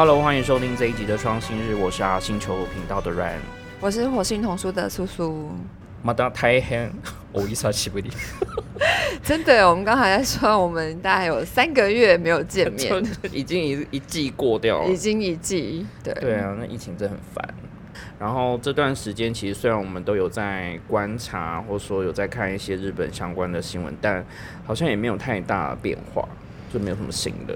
Hello，欢迎收听这一集的创新日，我是阿星球频道的 Ryan。我是火星童书的苏苏。马达太黑，我 一下起不离。真的，我们刚才在说，我们大概有三个月没有见面，已经一一季过掉了，已经一季。对对啊，那疫情真的很烦。然后这段时间，其实虽然我们都有在观察，或者说有在看一些日本相关的新闻，但好像也没有太大的变化，就没有什么新的。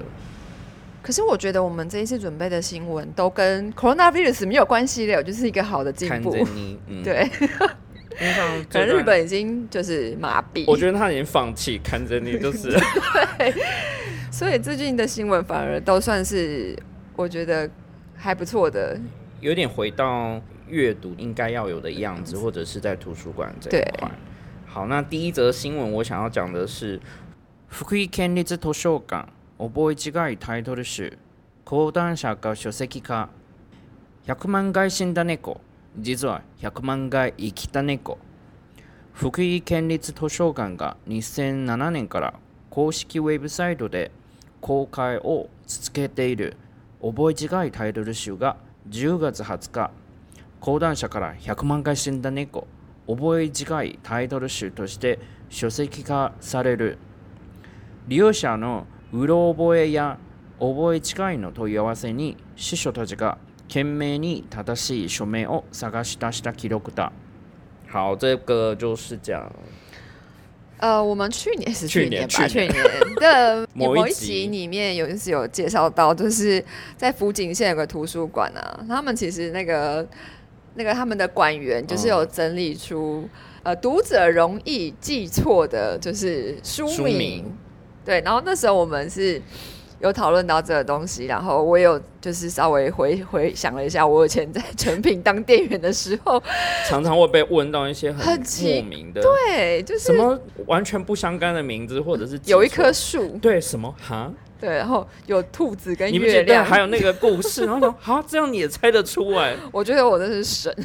可是我觉得我们这一次准备的新闻都跟 coronavirus 没有关系了，就是一个好的进步。看着你，对。因为像可能日本已经就是麻痹，我觉得他已经放弃看着你，就是对。所以最近的新闻反而都算是我觉得还不错的，有点回到阅读应该要有的样子，或者是在图书馆这一块。好，那第一则新闻我想要讲的是福井県立図書館覚え違いタイトル集講談社が書籍化。100万回死んだ猫。実は100万回生きた猫。福井県立図書館が2007年から公式ウェブサイトで公開を続けている。覚え違いタイトル集が10月20日。講談社から100万回死んだ猫。覚え違いタイトル集として書籍化される。利用者のうろ覚えや覚え違いの問い合わせに司書たちが懸命に正しい署名を探し出した記録だ。好，这个就是讲，呃，我们去年是去年吧，去年的某一集里面有是有介绍到，就是在福井县有个图书馆啊，他们其实那个那个他们的馆员就是有整理出呃读者容易记错的，就是书名， 对，然后那时候我们是。有讨论到这个东西，然后我有就是稍微回回想了一下，我以前在成品当店员的时候，常常会被问到一些很莫名的，对，就是什么完全不相干的名字，或者是有一棵树，对，什么哈，对，然后有兔子跟月亮，还有那个故事，然后说好，这样你也猜得出来？我觉得我真是神。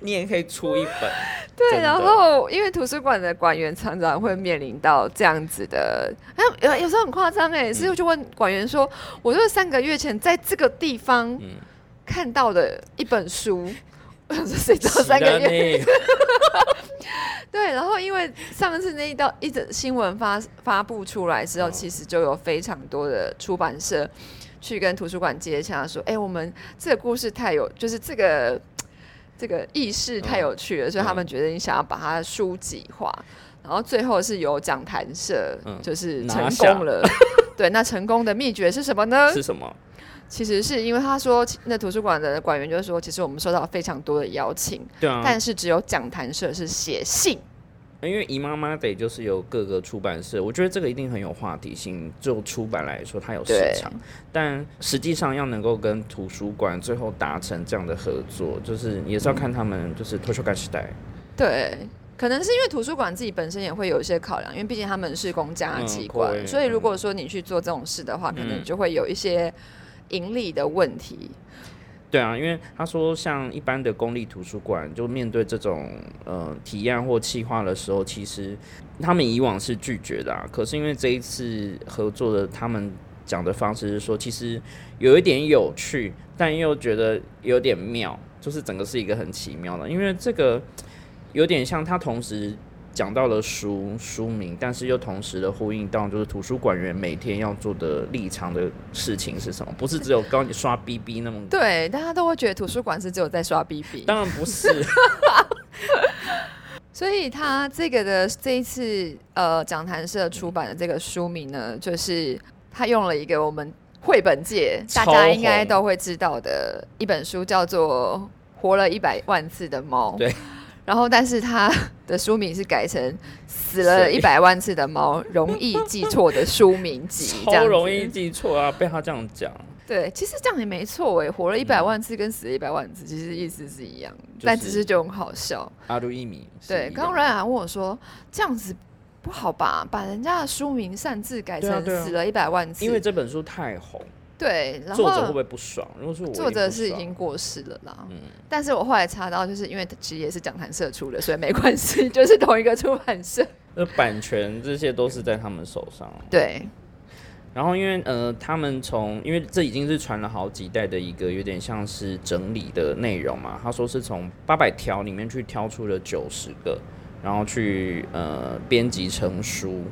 你也可以出一本，对。然后，因为图书馆的馆员常常会面临到这样子的，哎，有有时候很夸张哎，所以我就问馆员说：“我就是三个月前在这个地方看到的一本书，谁知道三个月？” 对。然后，因为上次那一道一则新闻发发布出来之后，其实就有非常多的出版社去跟图书馆接洽，说：“哎，我们这个故事太有，就是这个。”这个意识太有趣了，所以他们决定想要把它书籍化，然后最后是由讲坛社就是成功了。对，那成功的秘诀是什么呢？是什么？其实是因为他说，那图书馆的馆员就是说，其实我们收到非常多的邀请，对啊，但是只有讲坛社是写信。因为姨妈妈得就是由各个出版社，我觉得这个一定很有话题性。就出版来说，它有市场，但实际上要能够跟图书馆最后达成这样的合作，就是也是要看他们就是图书馆时代。对，可能是因为图书馆自己本身也会有一些考量，因为毕竟他们是公家机关，所以如果说你去做这种事的话，可能就会有一些盈利的问题。对啊，因为他说，像一般的公立图书馆，就面对这种呃体验或企划的时候，其实他们以往是拒绝的。可是因为这一次合作的，他们讲的方式是说，其实有一点有趣，但又觉得有点妙，就是整个是一个很奇妙的，因为这个有点像他同时。讲到了书书名，但是又同时的呼应到，就是图书馆员每天要做的立场的事情是什么？不是只有刚你刷 BB 那么对，大家都会觉得图书馆是只有在刷 BB，当然不是。所以他这个的这一次呃讲坛社出版的这个书名呢，就是他用了一个我们绘本界大家应该都会知道的一本书，叫做《活了一百万次的猫》。对。然后，但是他的书名是改成《死了一百万次的猫容易记错的书名集》，超容易记错啊！被他这样讲，对，其实这样也没错哎，活了一百万次跟死了一百万次其实意思是一样，但只是就很好笑。阿鲁伊米，对，刚刚软软问我说：“这样子不好吧？把人家的书名擅自改成死了一百万次，因为这本书太红。”对，然后作者会不会不爽？如果说作者是已经过世了啦，嗯，但是我后来查到，就是因为其实也是讲坛社出的，所以没关系，就是同一个出版社。那版权这些都是在他们手上。对，然后因为呃，他们从因为这已经是传了好几代的一个有点像是整理的内容嘛，他说是从八百条里面去挑出了九十个，然后去呃编辑成书。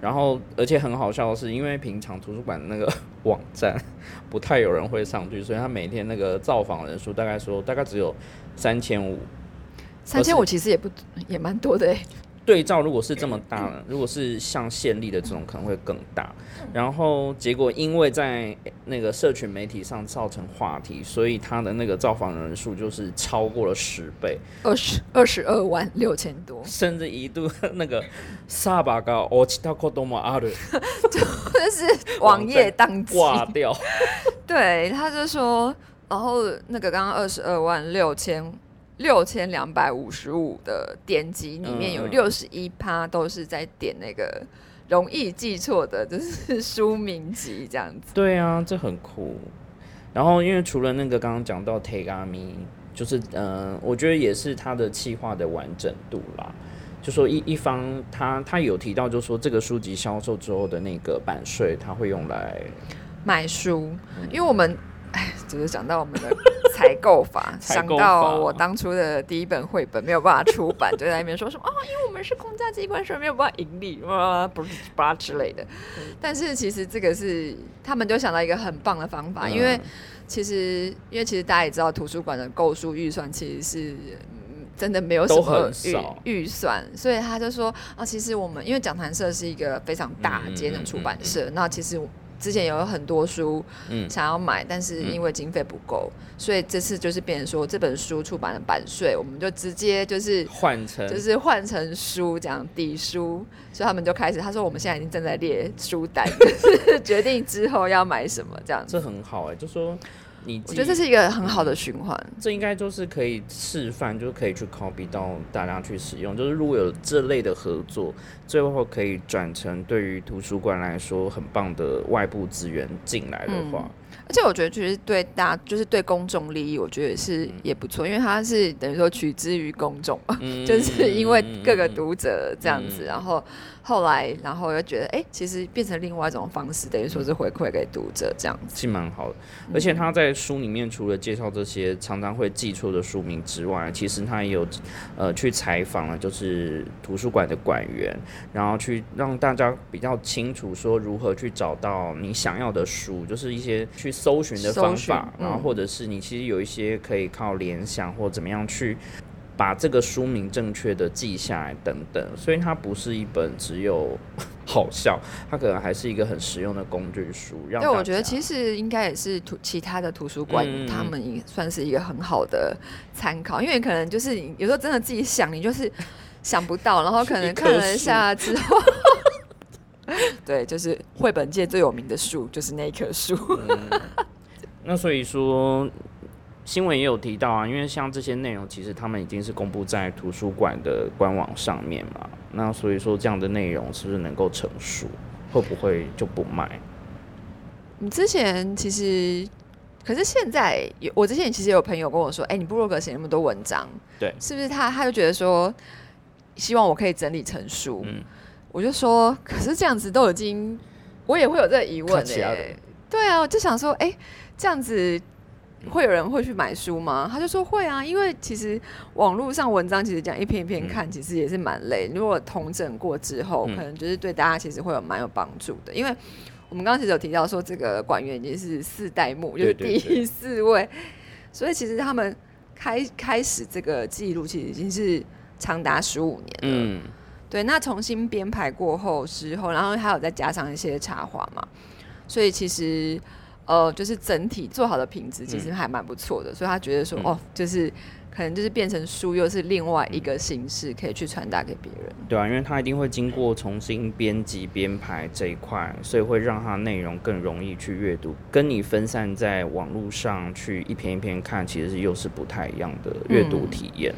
然后，而且很好笑的是，因为平常图书馆那个 网站不太有人会上去，所以他每天那个造访人数大概说大概只有三千五。三千五其实也不也蛮多的哎。对照如果是这么大，如果是像县立的这种可能会更大。然后结果因为在那个社群媒体上造成话题，所以他的那个造访人数就是超过了十倍，二十二十二万六千多，甚至一度那个萨巴高我其他可多么阿的，就是网页当挂掉。对，他就说，然后那个刚刚二十二万六千。六千两百五十五的点击里面有六十一趴都是在点那个容易记错的，就是书名集这样子。对啊，这很酷。然后因为除了那个刚刚讲到 Tegami，就是嗯，我觉得也是它的企划的完整度啦。就说一一方他他有提到，就说这个书籍销售之后的那个版税，他会用来买书，因为我们。哎，就是想到我们的 采购法，想到我当初的第一本绘本没有办法出版，就在那边说什么啊，因为我们是公家机关，所以没有办法盈利啊，不是吧之类的。但是其实这个是他们就想到一个很棒的方法，因为其实因为其实大家也知道，图书馆的购书预算其实是真的没有什么预预算，所以他就说啊，其实我们因为讲谈社是一个非常大间的出版社，那其实。之前有很多书想要买，但是因为经费不够，所以这次就是变成说这本书出版的版税，我们就直接就是换成就是换成书这样抵书，所以他们就开始他说我们现在已经正在列书单，就 是决定之后要买什么这样。这很好哎，就说。我觉得这是一个很好的循环，这应该就是可以示范，就是可以去 copy 到大家去使用。就是如果有这类的合作，最后可以转成对于图书馆来说很棒的外部资源进来的话，而且我觉得其实对大就是对公众利益，我觉得是也不错，因为它是等于说取之于公众嘛，就是因为各个读者这样子，然后。后来，然后又觉得，哎，其实变成另外一种方式，等于说是回馈给读者这样子，是蛮好的。而且他在书里面除了介绍这些常常会记错的书名之外，其实他也有呃去采访了，就是图书馆的馆员，然后去让大家比较清楚说如何去找到你想要的书，就是一些去搜寻的方法，然后或者是你其实有一些可以靠联想或怎么样去。把这个书名正确的记下来，等等，所以它不是一本只有 好笑，它可能还是一个很实用的工具书。对，我觉得其实应该也是图其他的图书馆，他们也算是一个很好的参考，因为可能就是有时候真的自己想，你就是想不到，然后可能 看了一下之后，对，就是绘本界最有名的树就是那棵树。那所以说。新闻也有提到啊，因为像这些内容，其实他们已经是公布在图书馆的官网上面嘛。那所以说，这样的内容是不是能够成熟？会不会就不卖？你之前其实，可是现在有我之前其实有朋友跟我说，哎，你部落格写那么多文章，对，是不是他他就觉得说，希望我可以整理成书？嗯，我就说，可是这样子都已经，我也会有这个疑问哎，对啊，我就想说，哎，这样子。会有人会去买书吗？他就说会啊，因为其实网络上文章其实讲一篇一篇看，其实也是蛮累。如果同整过之后，可能就是对大家其实会有蛮有帮助的。因为我们刚刚其实有提到说，这个馆员已经是四代目，就是第四位，所以其实他们开开始这个记录，其实已经是长达十五年了。嗯，对。那重新编排过后之后，然后还有再加上一些插画嘛，所以其实。呃，就是整体做好的品质其实还蛮不错的，所以他觉得说，哦，就是可能就是变成书又是另外一个形式，可以去传达给别人。对啊，因为他一定会经过重新编辑编排这一块，所以会让它内容更容易去阅读，跟你分散在网络上去一篇一篇看，其实又是不太一样的阅读体验。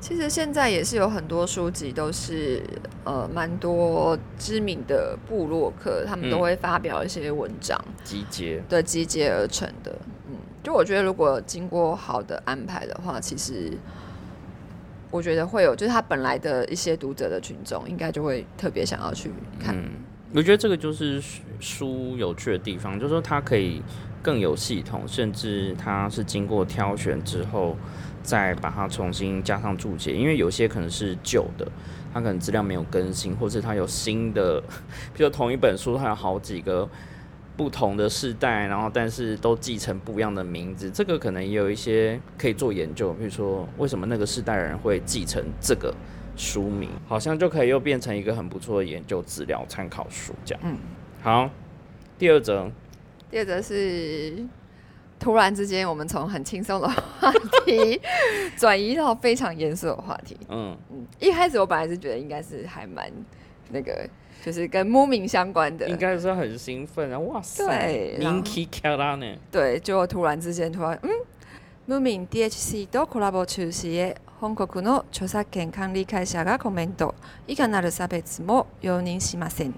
其实现在也是有很多书籍都是呃蛮多知名的部落客，他们都会发表一些文章集结对集结而成的。嗯，就我觉得如果经过好的安排的话，其实我觉得会有，就是他本来的一些读者的群众应该就会特别想要去看。我觉得这个就是书有趣的地方，就是说它可以更有系统，甚至它是经过挑选之后再把它重新加上注解，因为有些可能是旧的，它可能资料没有更新，或是它有新的，比如同一本书它有好几个不同的世代，然后但是都继承不一样的名字，这个可能也有一些可以做研究，比如说为什么那个世代人会继承这个。书名好像就可以又变成一个很不错的研究资料参考书，这样。嗯，好。第二则，第二则是突然之间，我们从很轻松的话题转移到非常严肃的话题。嗯嗯，一开始我本来是觉得应该是还蛮那个，就是跟 moving 相关的，应该是很兴奋啊！哇塞，人气开啦呢。对，就突然之间突然，嗯，moving DHC 都 collab 出席。本国の著作権管理会社がコメント，いかなる差別も容認しません。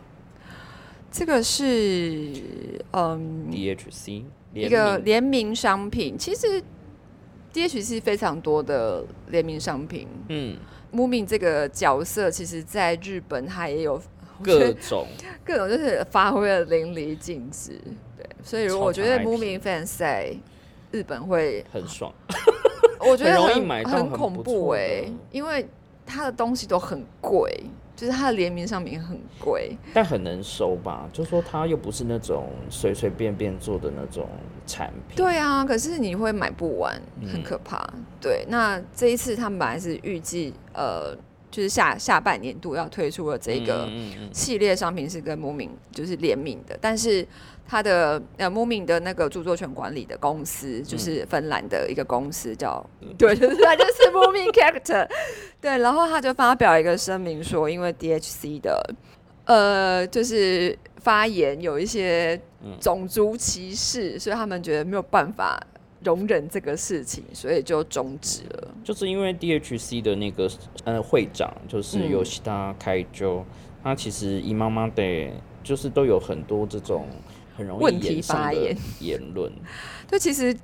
这个是嗯，DHC 一个联名商品。其实 DHC 非常多的联名商品。嗯，Moomin 这个角色，其实在日本它也有各种各种，就是发挥的淋漓尽致。对，所以如果我觉得 Moomin fans 在日本会很爽。我觉得很很恐怖哎，因为他的东西都很贵，就是他的联名商品很贵，但很能收吧？就说他又不是那种随随便便做的那种产品。对啊，可是你会买不完，很可怕。对，那这一次他们本来是预计呃，就是下下半年度要推出的这个系列商品是跟摩名就是联名的，但是。他的呃，Moomin 的那个著作权管理的公司，就是芬兰的一个公司，叫 对，就是他就是 Moomin Character，对，然后他就发表一个声明说，因为 DHC 的呃，就是发言有一些种族歧视，所以他们觉得没有办法容忍这个事情，所以就终止了。就是因为 DHC 的那个呃会长就是有其他开就，他其实姨妈妈的，就是都有很多这种。很容易问题发言。言论，对，其实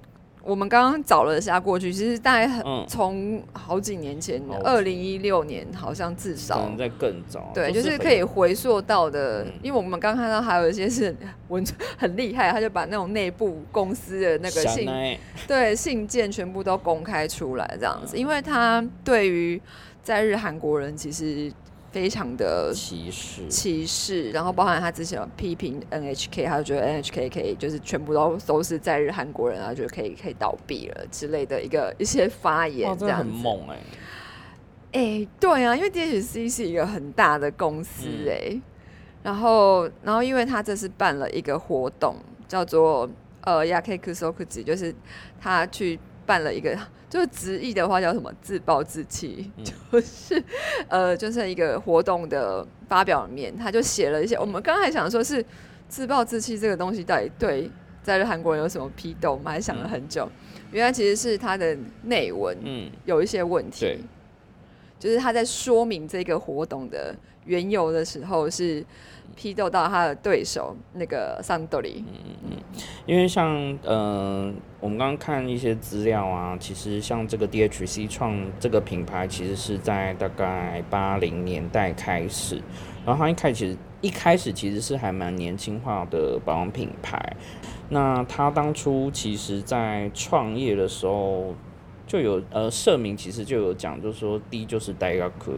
我们刚刚找了一下过去，其实大概很从好几年前，二零一六年好像至少可能在更早，对，就是可以回溯到的，因为我们刚看到还有一些是文很厉害，他就把那种内部公司的那个信对信件全部都公开出来这样子，因为他对于在日韩国人其实。非常的歧视，歧视，然后包含他之前批评 NHK，他就觉得 NHK 可以就是全部都都是在日韩国人，然后就可以可以倒闭了之类的一个一些发言，这样很猛哎，哎，对啊，因为 DHC 是一个很大的公司哎，然后然后因为他这次办了一个活动，叫做呃 Yakusokuji，就是他去办了一个。就直译的话叫什么自暴自弃，就是呃，就是一个活动的发表面，他就写了一些。我们刚才想说是自暴自弃这个东西到底对在韩国人有什么批斗，我们还想了很久。原来其实是他的内文嗯有一些问题，就是他在说明这个活动的缘由的时候是。批斗到他的对手那个桑多里，嗯嗯，因为像呃，我们刚刚看一些资料啊，其实像这个 DHC 创这个品牌，其实是在大概八零年代开始，然后他一开始一开始其实是还蛮年轻化的保养品牌。那他当初其实在创业的时候就有呃社名，其实就有讲，就是说 D 就是戴亚科，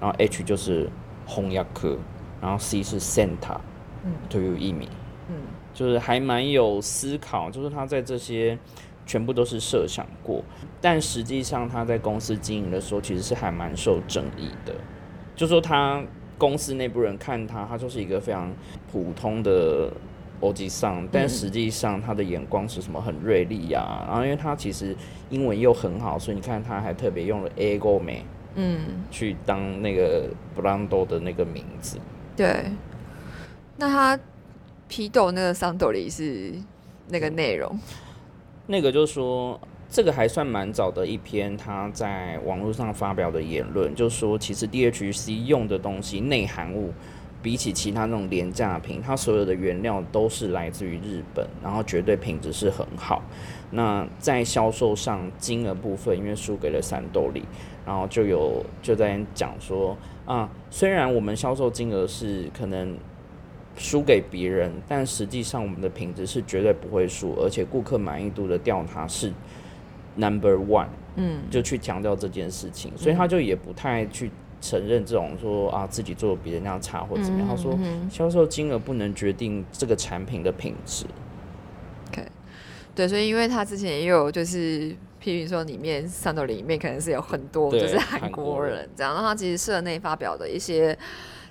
然后 H 就是红亚科。然后 C 是 Santa，嗯，都有一米，嗯，就是还蛮有思考，就是他在这些全部都是设想过，但实际上他在公司经营的时候，其实是还蛮受争议的。就说他公司内部人看他，他就是一个非常普通的欧吉桑，但实际上他的眼光是什么很锐利呀。然后因为他其实英文又很好，所以你看他还特别用了 Ego 美，嗯，去当那个 Brando 的那个名字。对，那他批斗那个桑斗里是那个内容，那个就是说，这个还算蛮早的一篇他在网络上发表的言论，就是说，其实 DHC 用的东西内含物，比起其他那种廉价品，它所有的原料都是来自于日本，然后绝对品质是很好。那在销售上金额部分，因为输给了三斗里，然后就有就在讲说。啊，虽然我们销售金额是可能输给别人，但实际上我们的品质是绝对不会输，而且顾客满意度的调查是 number one，嗯，就去强调这件事情，所以他就也不太去承认这种说啊自己做的比人家差或怎么样。他说销售金额不能决定这个产品的品质。对，所以因为他之前也有就是批评说里面三斗里面可能是有很多就是韩国人这样，然后他其实社内发表的一些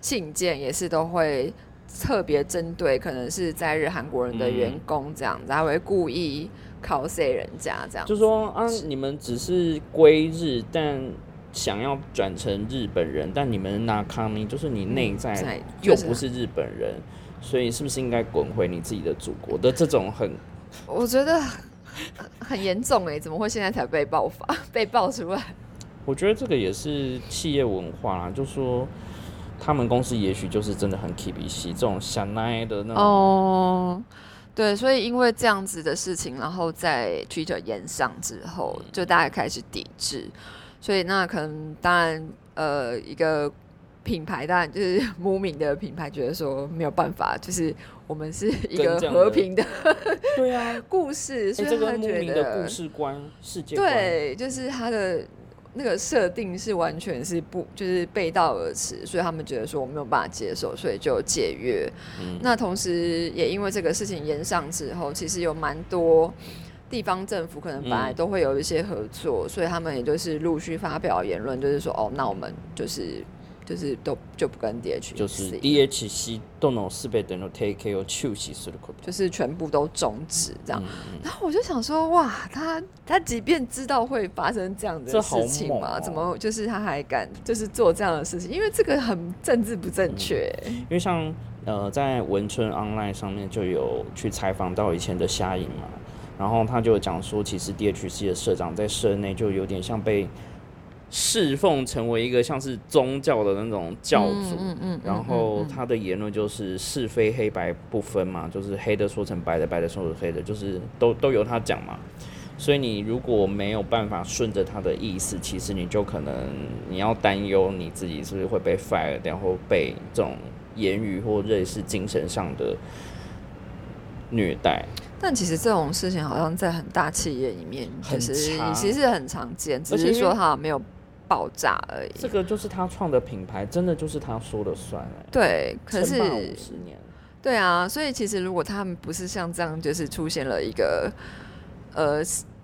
信件也是都会。特别针对可能是在日韩国人的员工这样子，他会故意 cos 人家这样，就说啊，你们只是归日，但想要转成日本人，但你们那康尼就是你内在又不是日本人，所以是不是应该滚回你自己的祖国的这种很，我觉得 很严重哎，怎么会现在才被爆发 被爆出来？我觉得这个也是企业文化啦，就说。他们公司也许就是真的很 keep 这种想奈的那种。哦，对，所以因为这样子的事情，然后在 Twitter 延上之后，就大家开始抵制。所以那可能当然，呃，一个品牌当然就是 慕名的品牌，觉得说没有办法，就是我们是一个和平的，对啊，故事，所以他觉得故事观、世界对，就是他的。那个设定是完全是不就是背道而驰，所以他们觉得说我没有办法接受，所以就解约。那同时也因为这个事情延上之后，其实有蛮多地方政府可能本来都会有一些合作，所以他们也就是陆续发表言论，就是说哦，那我们就是。就是都就不跟 DHC，就是 DHC 都能四倍等于 take 有休息式的口就是全部都终止这样。然后我就想说，哇，他他即便知道会发生这样的事情嘛，怎么就是他还敢就是做这样的事情？因为这个很政治不正确。因为像呃，在文春 online 上面就有去采访到以前的夏颖嘛，然后他就讲说，其实 DHC 的社长在社内就有点像被。侍奉成为一个像是宗教的那种教主，然后他的言论就是是非黑白不分嘛，就是黑的说成白的，白的说成黑的，就是都都由他讲嘛。所以你如果没有办法顺着他的意思，其实你就可能你要担忧你自己是不是会被 fire，然后被这种言语或者是精神上的虐待。但其实这种事情好像在很大企业里面，其实其实很常见，只是说他没有。爆炸而已。这个就是他创的品牌，真的就是他说了算哎。对，可是五十年。对啊，所以其实如果他们不是像这样，就是出现了一个呃，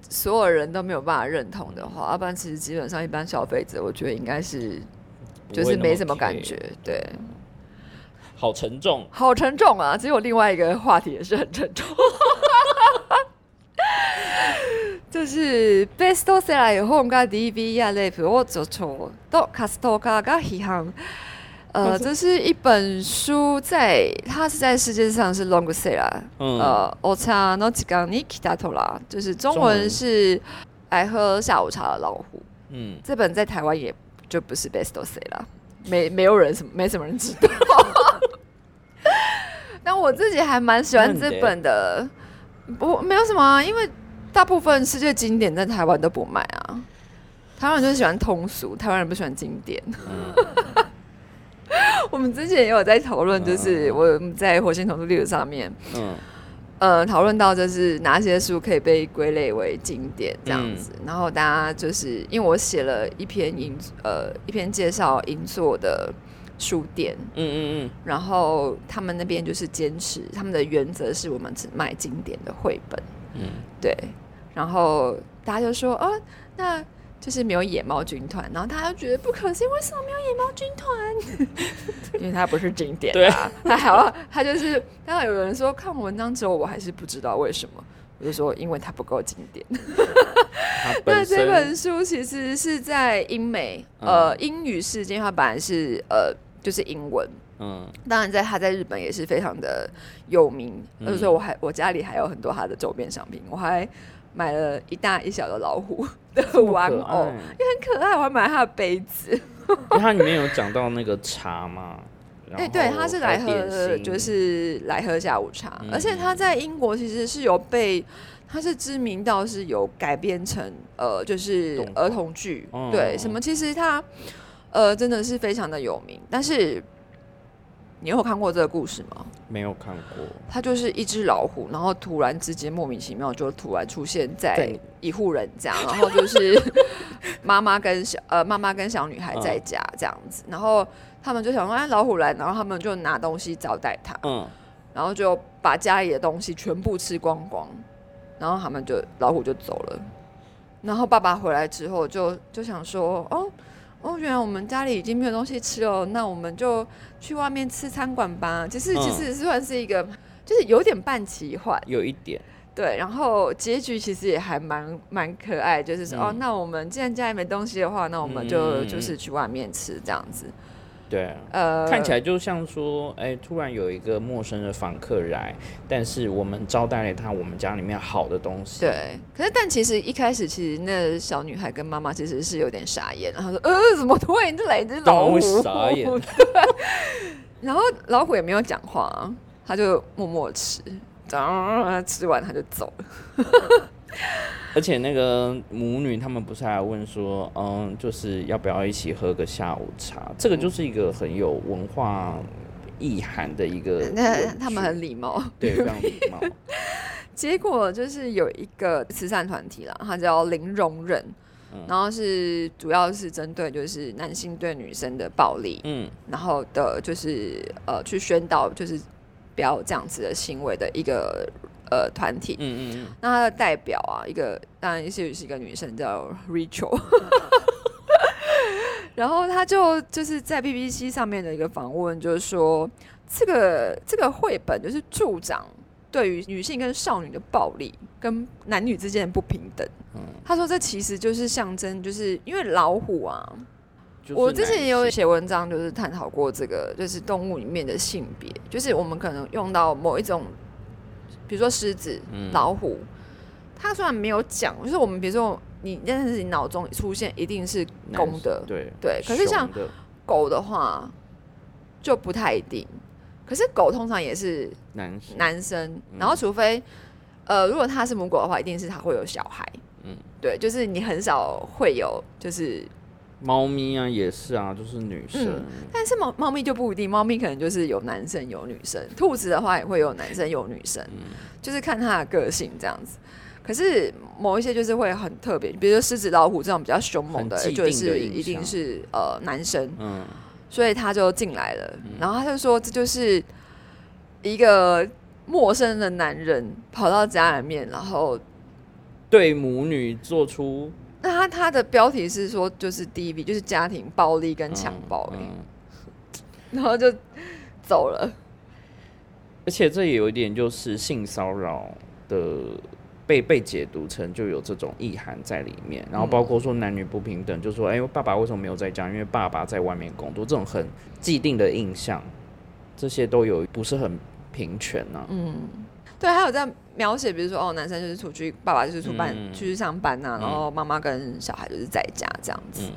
所有人都没有办法认同的话，要不然其实基本上一般消费者，我觉得应该是就是没什么感觉。对，好沉重，好沉重啊！只有另外一个话题也是很沉重。就是 best seller 本が DV やレイプを助長とカストカが批判。呃，这是一本书，在它是在世界上是 long seller。呃，お茶の時間に来たとら，就是中文是来喝下午茶的老虎。嗯，这本在台湾也就不是 best seller，没没有人什么没什么人知道。但我自己还蛮喜欢这本的，不没有什么，因为。 大部分世界经典在台湾都不卖啊，台湾人就是喜欢通俗，台湾人不喜欢经典。我们之前也有在讨论，就是我在火星童书历史上面，嗯，呃，讨论到就是哪些书可以被归类为经典这样子，然后大家就是因为我写了一篇银呃一篇介绍银座的书店，嗯嗯嗯，然后他们那边就是坚持他们的原则是我们只卖经典的绘本，嗯，对。然后大家就说：“哦，那就是没有野猫军团。”然后大家就觉得不可信，为什么没有野猫军团？因为它不是经典啊。他还要他就是，刚刚有人说看文章之后，我还是不知道为什么。我就说，因为它不够经典。那这本书其实是在英美呃英语世界，它本来是呃就是英文。嗯，当然在它在日本也是非常的有名。而且我还我家里还有很多它的周边商品，我还。买了一大一小的老虎 的玩偶，也很可爱。我还买他的杯子。它里面有讲到那个茶嘛？哎，对，他是来喝，就是来喝下午茶。而且他在英国其实是有被，他是知名到是有改编成呃，就是儿童剧。对，什么？其实他呃真的是非常的有名。但是你有看过这个故事吗？没有看过。它就是一只老虎，然后突然之间莫名其妙就突然出现在一户人家，然后就是妈妈跟小呃妈妈跟小女孩在家这样子，然后他们就想说哎老虎来，然后他们就拿东西招待他，嗯，然后就把家里的东西全部吃光光，然后他们就老虎就走了，然后爸爸回来之后就就想说哦。哦，原来我们家里已经没有东西吃了，那我们就去外面吃餐馆吧。其实其实算是一个，就是有点半奇幻，有一点对。然后结局其实也还蛮蛮可爱，就是说哦，那我们既然家里没东西的话，那我们就就是去外面吃这样子。对，呃，看起来就像说，哎，突然有一个陌生的访客来，但是我们招待了他，我们家里面好的东西。对，可是但其实一开始，其实那小女孩跟妈妈其实是有点傻眼，然后说，呃，怎么突然就来一只老虎？傻眼。然后老虎也没有讲话，他就默默吃，吃完他就走了。而且那个母女他们不是还问说，嗯，就是要不要一起喝个下午茶？这个就是一个很有文化意涵的一个。那他们很礼貌，对，非常礼貌。结果就是有一个慈善团体啦，它叫零容忍，然后是主要是针对就是男性对女生的暴力，嗯，然后的就是呃去宣导就是不要这样子的行为的一个。呃，团体，嗯嗯嗯，那他的代表啊，一个当然是是一个女生叫 Rachel，然后他就就是在 BBC 上面的一个访问，就是说这个这个绘本就是助长对于女性跟少女的暴力跟男女之间的不平等。嗯，他说这其实就是象征，就是因为老虎啊，我之前也有写文章，就是探讨过这个，就是动物里面的性别，就是我们可能用到某一种。比如说狮子、老虎，它虽然没有讲，就是我们比如说你，但是你脑中出现一定是公的，对对。可是像狗的话，就不太一定。可是狗通常也是男男生，然后除非呃，如果它是母狗的话，一定是它会有小孩。嗯，对，就是你很少会有就是。猫咪啊，也是啊，就是女生。但是猫猫咪就不一定，猫咪可能就是有男生有女生。兔子的话也会有男生有女生，就是看它的个性这样子。可是某一些就是会很特别，比如说狮子、老虎这种比较凶猛的，就是一定是呃男生。嗯，所以他就进来了，然后他就说这就是一个陌生的男人跑到家里面，然后对母女做出。那他他的标题是说，就是 DV，就是家庭暴力跟强暴力，然后就走了。而且这也有一点，就是性骚扰的被被解读成就有这种意涵在里面。然后包括说男女不平等，就说哎，爸爸为什么没有在家？因为爸爸在外面工作，这种很既定的印象，这些都有不是很平权呢。嗯。对，还有在描写，比如说哦，男生就是出去，爸爸就是出班出去上班呐，然后妈妈跟小孩就是在家这样子。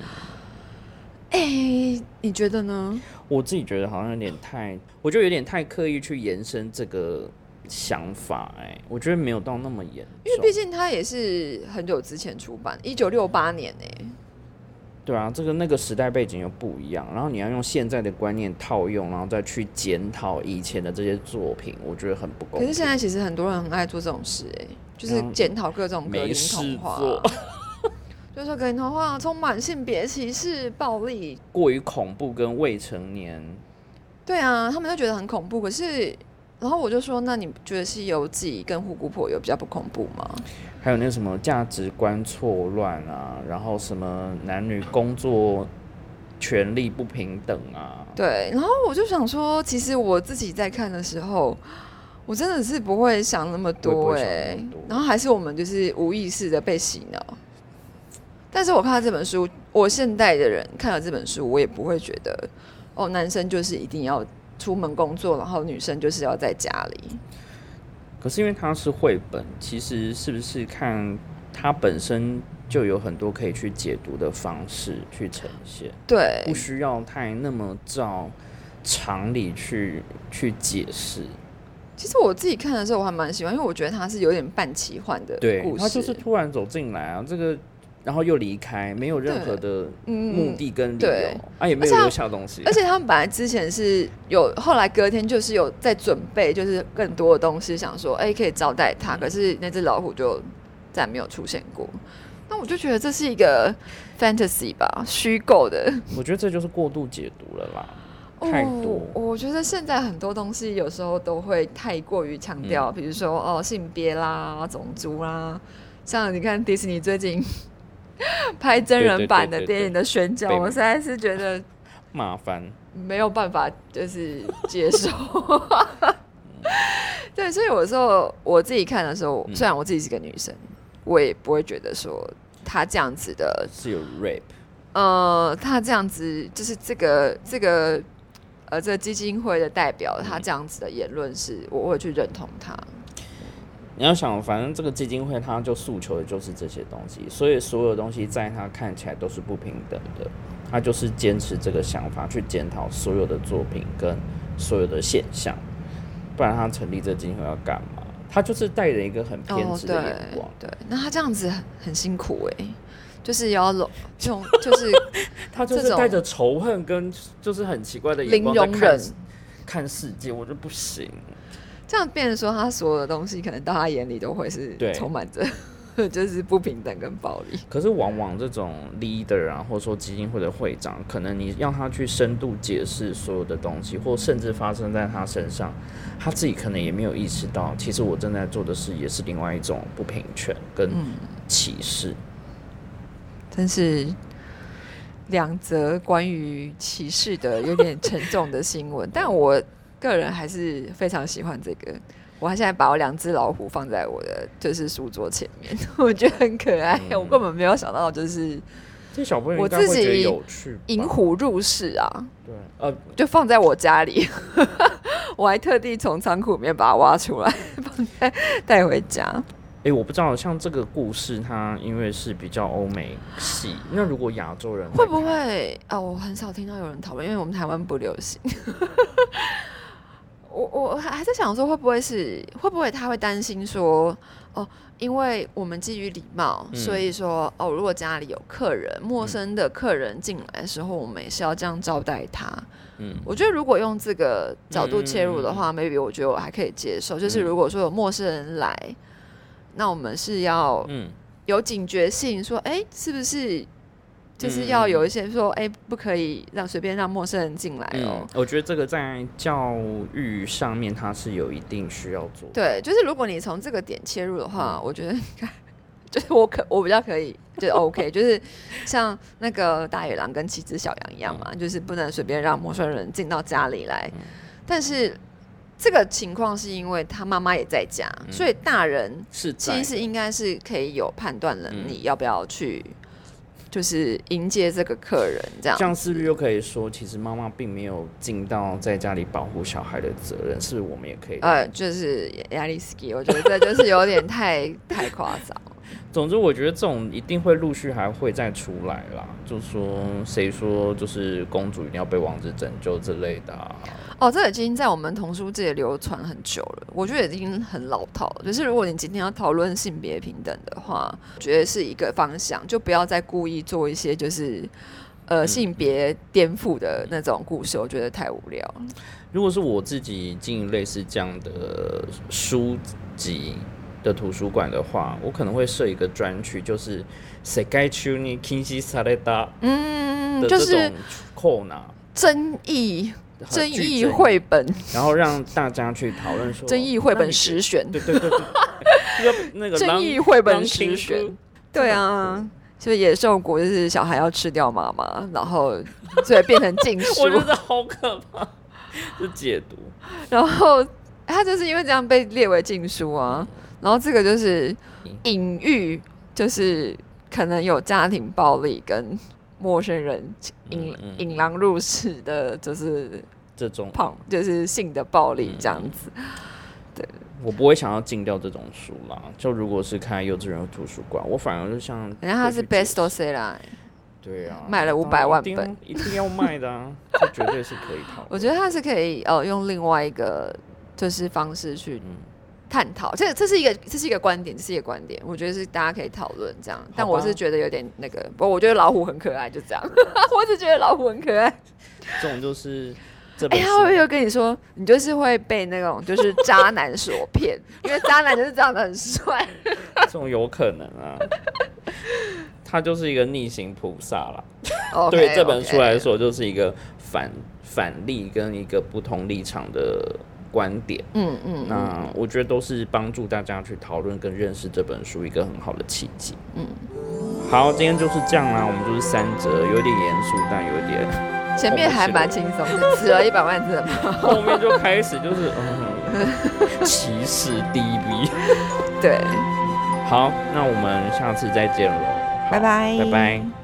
哎，你觉得呢？我自己觉得好像有点太，我觉得有点太刻意去延伸这个想法。哎，我觉得没有到那么严，因为毕竟他也是很久之前出版，一九六八年哎。对啊，这个那个时代背景又不一样，然后你要用现在的观念套用，然后再去检讨以前的这些作品，我觉得很不公。可是现在其实很多人很爱做这种事，哎，就是检讨各种格林童话，就是说格林童话充满性别歧视、暴力，过于恐怖跟未成年。对啊，他们都觉得很恐怖，可是。然后我就说，那你觉得《西游记》跟《虎姑婆》有比较不恐怖吗？还有那什么价值观错乱啊，然后什么男女工作权利不平等啊？对。然后我就想说，其实我自己在看的时候，我真的是不会想那么多哎。然后还是我们就是无意识的被洗脑。但是我看到这本书，我现代的人看了这本书，我也不会觉得哦，男生就是一定要。出门工作，然后女生就是要在家里。可是因为它是绘本，其实是不是看它本身就有很多可以去解读的方式去呈现？对，不需要太那么照常理去去解释。其实我自己看的时候，我还蛮喜欢，因为我觉得它是有点半奇幻的故事。它就是突然走进来啊，这个然后又离开，没有任何的目的跟理由，啊，也没有留下东西。而且他们本来之前是有，后来隔天就是有在准备，就是更多的东西，想说，哎，可以招待他。可是那只老虎就再没有出现过。那我就觉得这是一个 fantasy 吧，虚构的。我觉得这就是过度解读了啦，太多。我觉得现在很多东西有时候都会太过于强调，比如说哦性别啦、种族啦，像你看迪士尼最近。拍真人版的电影的宣教，我实在是觉得 麻烦，没有办法就是接受。对，所以有时候我自己看的时候，虽然我自己是个女生，我也不会觉得说她这样子的是有 rape。呃，他这样子就是这个这个呃这个基金会的代表，他这样子的言论是我会去认同他。你要想，反正这个基金会，他就诉求的就是这些东西，所以所有东西在他看起来都是不平等的。他就是坚持这个想法去检讨所有的作品跟所有的现象，不然他成立这基金会要干嘛？他就是带着一个很偏执的眼光。对，那他这样子很辛苦哎，就是要 这种，就是他就是带着仇恨跟就是很奇怪的眼光在看看世界，我就不行。这样变成说，他所有的东西可能到他眼里都会是充满着，就是不平等跟暴力。可是往往这种 leader 啊，或者说基金会的会长，可能你让他去深度解释所有的东西，或甚至发生在他身上，他自己可能也没有意识到，其实我正在做的事也是另外一种不平权跟歧视。真是两则关于歧视的有点沉重的新闻，但我。个人还是非常喜欢这个，我现在把我两只老虎放在我的就是书桌前面，我觉得很可爱。我根本没有想到，就是这小朋友我自己有趣，引虎入室啊，对，呃，就放在我家里，我还特地从仓库里面把它挖出来，放在带回家。哎，我不知道，像这个故事，它因为是比较欧美系，那如果亚洲人会不会啊？我很少听到有人讨论，因为我们台湾不流行。我我还还在想说，会不会是会不会他会担心说，哦，因为我们基于礼貌，所以说哦，如果家里有客人，陌生的客人进来的时候，我们也是要这样招待他。嗯，我觉得如果用这个角度切入的话，maybe 我觉得我还可以接受。就是如果说有陌生人来，那我们是要有警觉性，说，哎，是不是？就是要有一些说，哎，不可以让随便让陌生人进来哦。我觉得这个在教育上面，它是有一定需要做。对，就是如果你从这个点切入的话，我觉得 就是我可我比较可以，就 OK。就是像那个大野狼跟七只小羊一样嘛，就是不能随便让陌生人进到家里来。但是这个情况是因为他妈妈也在家，所以大人是其实应该是可以有判断能力，要不要去。就是迎接这个客人，这样这样是不是又可以说，其实妈妈并没有尽到在家里保护小孩的责任？是不是我们也可以？呃，就是压力 ski，我觉得这就是有点太太夸张。总之，我觉得这种一定会陆续还会再出来啦。就说谁说就是公主一定要被王子拯救之类的。哦，这已经在我们童书界流传很久了，我觉得已经很老套了。就是如果你今天要讨论性别平等的话，觉得是一个方向，就不要再故意做一些就是呃性别颠覆的那种故事，我觉得太无聊。如果是我自己经营类似这样的书籍的图书馆的话，我可能会设一个专区，就是谁该去你 n s 萨雷达，嗯，就是扣纳争议。争议绘本，然后让大家去讨论说争议绘本实选，对对对对，那个争议绘本实选，对啊，就是野兽国就是小孩要吃掉妈妈，然后所以变成禁书，我觉得好可怕，是解读，然后他就是因为这样被列为禁书啊，然后这个就是隐喻，就是可能有家庭暴力跟。陌生人引引狼入室的，就是这种胖，就是性的暴力这样子。对，我不会想要禁掉这种书啦。就如果是开幼稚园图书馆，我反而就像，人家他是 best seller，对啊，卖了五百万本，一定要卖的啊，这绝对是可以套。我觉得他是可以呃用另外一个就是方式去探讨。这这是一个这是一个观点，这是一个观点，我觉得是大家可以讨论这样。但我是觉得有点那个，不过我觉得老虎很可爱，就这样。我只觉得老虎很可爱。这种就是。哎，他会不会跟你说，你就是会被那种就是渣男所骗？因为渣男就是长得很帅。这种有可能啊。他就是一个逆行菩萨啦。对这本书来说，就是一个反反例跟一个不同立场的观点。嗯嗯。那我觉得都是帮助大家去讨论跟认识这本书一个很好的契机。嗯。好，今天就是这样啦。我们就是三折，有点严肃，但有点。前面还蛮轻松的，死了一百万字嘛。后面就开始就是嗯，歧视 DB。对，好，那我们下次再见喽，拜拜，拜拜。